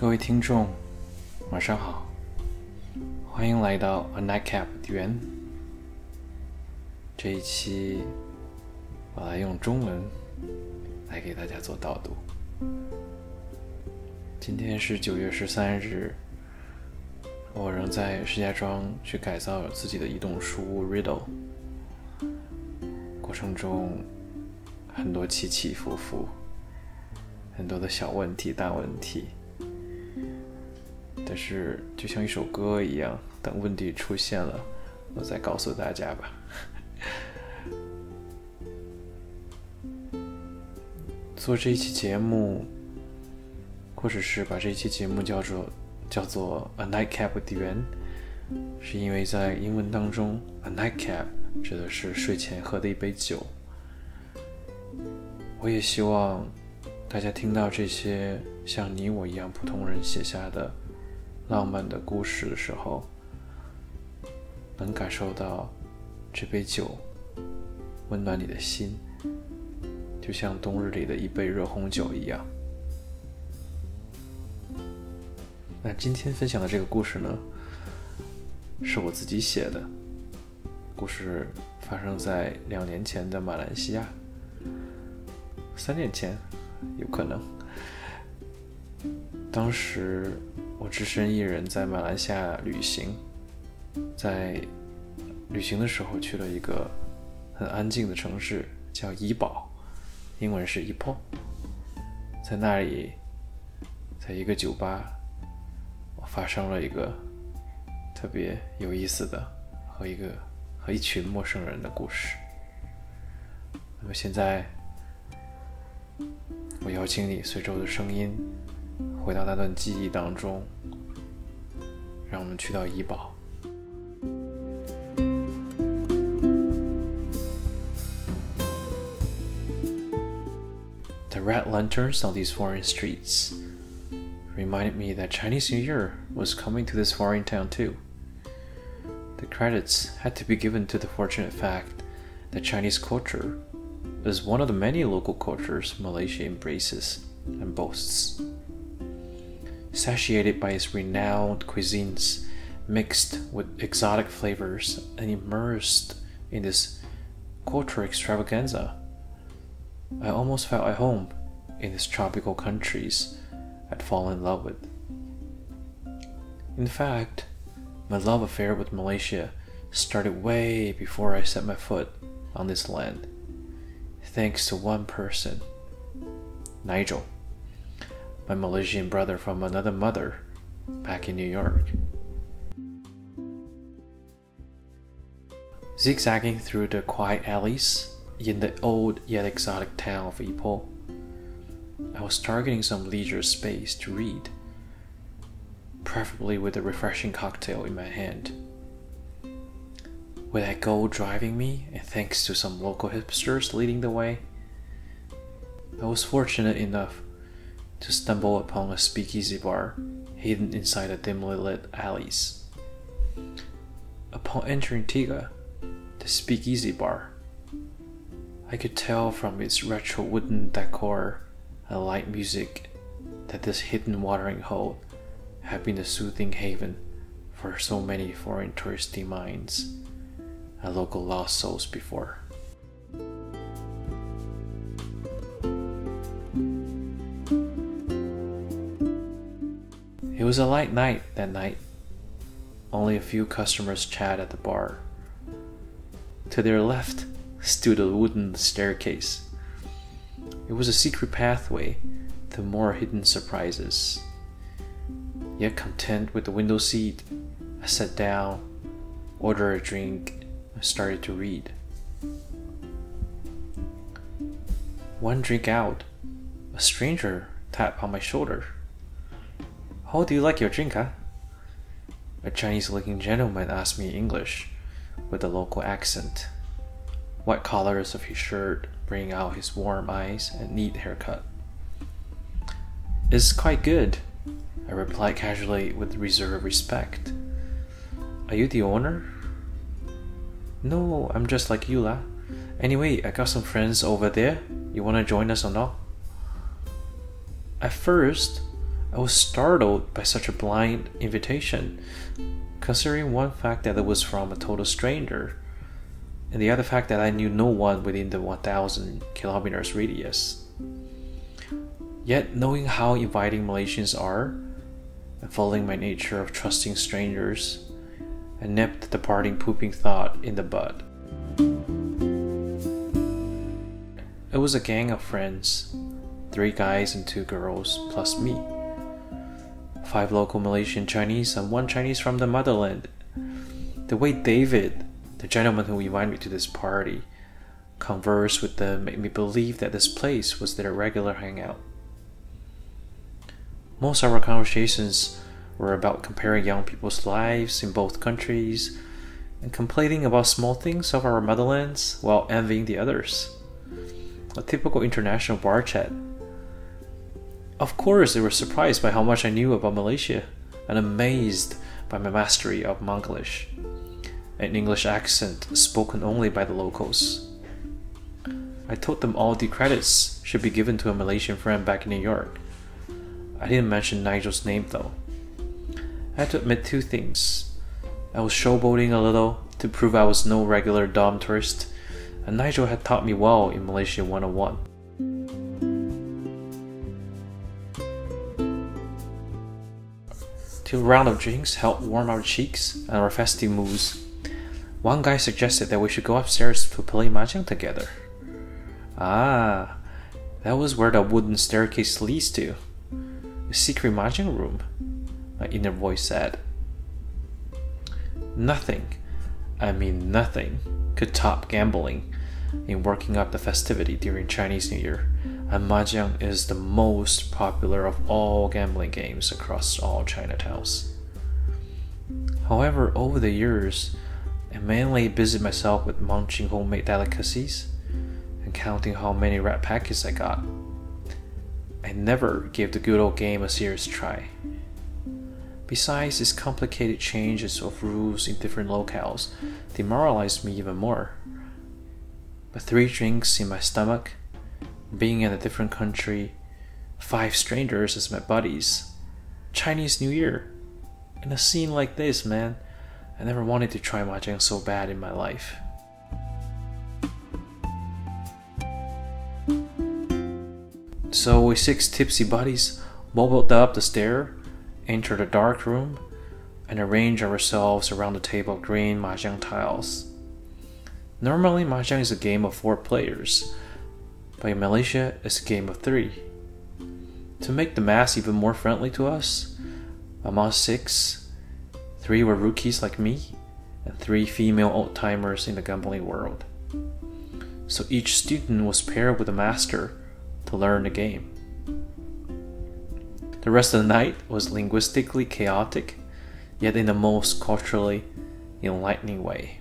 各位听众，晚上好，欢迎来到 A Nightcap 园。这一期我来用中文来给大家做导读。今天是九月十三日，我仍在石家庄去改造自己的移动书屋 Riddle，过程中很多起起伏伏，很多的小问题、大问题。但是，就像一首歌一样，等问题出现了，我再告诉大家吧。做这一期节目，或者是把这一期节目叫做叫做 A Nightcap with Yuan，是因为在英文当中，A Nightcap 指的是睡前喝的一杯酒。我也希望大家听到这些像你我一样普通人写下的。浪漫的故事的时候，能感受到这杯酒温暖你的心，就像冬日里的一杯热红酒一样。那今天分享的这个故事呢，是我自己写的，故事发生在两年前的马来西亚，三年前有可能，当时。我只身一人在马来西亚旅行，在旅行的时候去了一个很安静的城市，叫怡保，英文是 Ipoh。在那里，在一个酒吧，我发生了一个特别有意思的和一个和一群陌生人的故事。那么现在，我邀请你随着我的声音。回到那段记忆当中，让我们去到怡保。The red lanterns on these foreign streets reminded me that Chinese New Year was coming to this foreign town too. The credits had to be given to the fortunate fact that Chinese culture is one of the many local cultures Malaysia embraces and boasts satiated by its renowned cuisines mixed with exotic flavors and immersed in this cultural extravaganza. I almost felt at home in these tropical countries I'd fallen in love with. In fact, my love affair with Malaysia started way before I set my foot on this land, thanks to one person, Nigel my Malaysian brother from another mother back in New York. Zigzagging through the quiet alleys in the old yet exotic town of Ipoh, I was targeting some leisure space to read, preferably with a refreshing cocktail in my hand. With that goal driving me, and thanks to some local hipsters leading the way, I was fortunate enough to stumble upon a speakeasy bar hidden inside the dimly lit alleys. Upon entering Tiga, the speakeasy bar, I could tell from its retro wooden decor and light music that this hidden watering hole had been a soothing haven for so many foreign touristy minds and local lost souls before. Was a light night that night. Only a few customers chat at the bar. To their left stood a wooden staircase. It was a secret pathway to more hidden surprises. Yet content with the window seat, I sat down, ordered a drink, and started to read. One drink out, a stranger tapped on my shoulder. How do you like your drink, huh? A Chinese looking gentleman asked me in English, with a local accent. White collars of his shirt bringing out his warm eyes and neat haircut. It's quite good, I replied casually with reserved respect. Are you the owner? No, I'm just like you, lah. Anyway, I got some friends over there. You wanna join us or not? At first, I was startled by such a blind invitation, considering one fact that it was from a total stranger, and the other fact that I knew no one within the 1000 kilometers radius. Yet, knowing how inviting Malaysians are, and following my nature of trusting strangers, I nipped the parting pooping thought in the bud. It was a gang of friends three guys and two girls, plus me. Five local Malaysian Chinese and one Chinese from the motherland. The way David, the gentleman who invited me to this party, conversed with them made me believe that this place was their regular hangout. Most of our conversations were about comparing young people's lives in both countries and complaining about small things of our motherlands while envying the others. A typical international bar chat. Of course, they were surprised by how much I knew about Malaysia and amazed by my mastery of Manglish, an English accent spoken only by the locals. I told them all the credits should be given to a Malaysian friend back in New York. I didn't mention Nigel's name though. I had to admit two things. I was showboating a little to prove I was no regular Dom tourist, and Nigel had taught me well in Malaysia 101. Two round of drinks helped warm our cheeks and our festive moods. One guy suggested that we should go upstairs to play mahjong together. Ah, that was where the wooden staircase leads to. The secret mahjong room, my inner voice said. Nothing, I mean nothing, could top gambling in working up the festivity during Chinese New Year and Mahjong is the most popular of all gambling games across all Chinatowns. However, over the years, I mainly busied myself with munching homemade delicacies and counting how many rat packets I got. I never gave the good old game a serious try. Besides, its complicated changes of rules in different locales demoralized me even more. But three drinks in my stomach being in a different country, five strangers as my buddies, Chinese New Year. In a scene like this, man, I never wanted to try mahjong so bad in my life. So we six tipsy buddies wobbled up the stair, entered a dark room, and arranged ourselves around the table of green mahjong tiles. Normally, mahjong is a game of four players, in Malaysia, it's a game of three. To make the mass even more friendly to us, among six, three were rookies like me, and three female old timers in the gambling world. So each student was paired with a master to learn the game. The rest of the night was linguistically chaotic, yet in the most culturally enlightening way.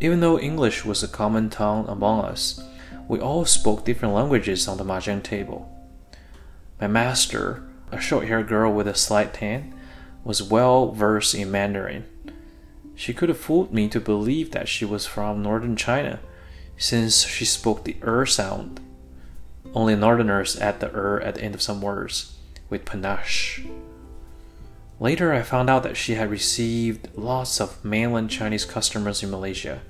Even though English was a common tongue among us, we all spoke different languages on the mahjong table. My master, a short haired girl with a slight tan, was well versed in Mandarin. She could have fooled me to believe that she was from northern China, since she spoke the er sound. Only northerners add the er at the end of some words, with panache. Later, I found out that she had received lots of mainland Chinese customers in Malaysia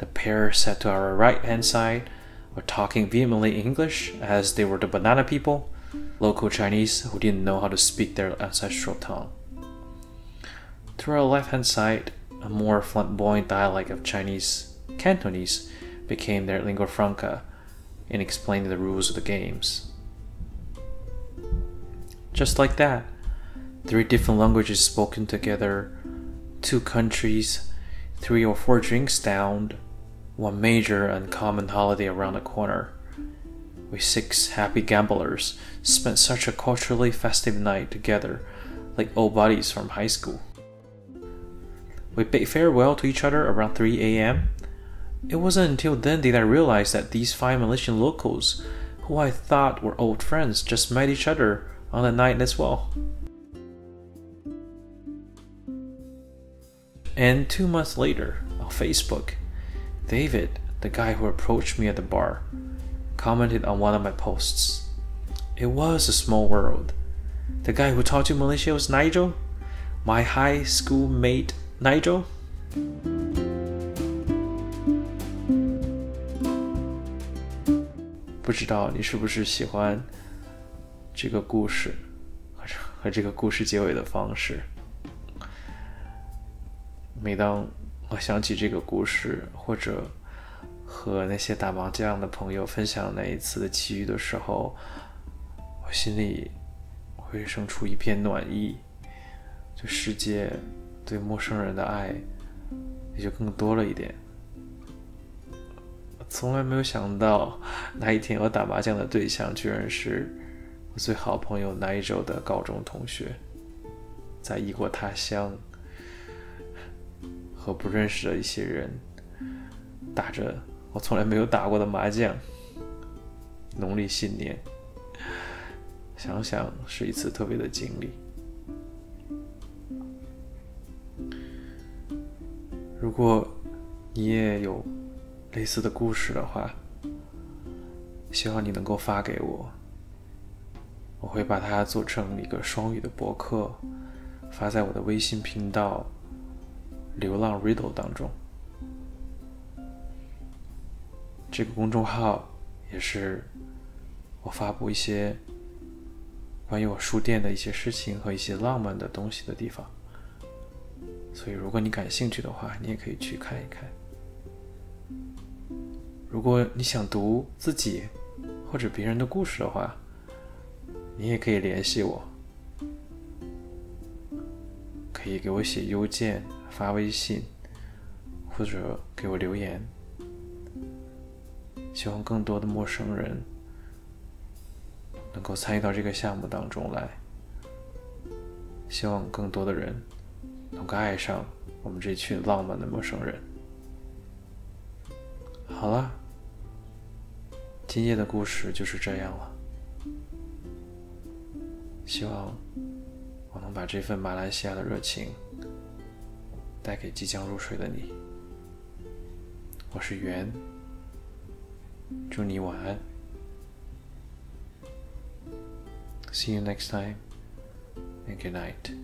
the pair sat to our right hand side were talking vehemently English as they were the banana people, local Chinese who didn't know how to speak their ancestral tongue. To our left hand side, a more flamboyant dialect of Chinese, Cantonese, became their lingua franca in explaining the rules of the games. Just like that, three different languages spoken together, two countries, three or four drinks down, one major and common holiday around the corner. We six happy gamblers spent such a culturally festive night together, like old buddies from high school. We bade farewell to each other around 3 a.m. It wasn't until then that I realized that these five Malaysian locals, who I thought were old friends, just met each other on the night as well. And two months later, on Facebook, David, the guy who approached me at the bar, commented on one of my posts. It was a small world. The guy who taught you Malaysia was Nigel? My high school mate Nigel? 不知道你是不是喜欢这个故事和和这个故事结尾的方式？每当 我想起这个故事，或者和那些打麻将的朋友分享那一次的奇遇的时候，我心里会生出一片暖意，对世界、对陌生人的爱也就更多了一点。从来没有想到，那一天我打麻将的对象居然是我最好朋友 Nigel 的高中同学，在异国他乡和不认识的一些人打着我从来没有打过的麻将。农历新年，想想是一次特别的经历。如果你也有。类似的故事的话，希望你能够发给我，我会把它做成一个双语的博客，发在我的微信频道“流浪 Riddle” 当中。这个公众号也是我发布一些关于我书店的一些事情和一些浪漫的东西的地方，所以如果你感兴趣的话，你也可以去看一看。如果你想读自己或者别人的故事的话，你也可以联系我，可以给我写邮件、发微信，或者给我留言。希望更多的陌生人能够参与到这个项目当中来，希望更多的人能够爱上我们这群浪漫的陌生人。好了。今夜的故事就是这样了。希望我能把这份马来西亚的热情带给即将入睡的你。我是袁，祝你晚安。See you next time and good night.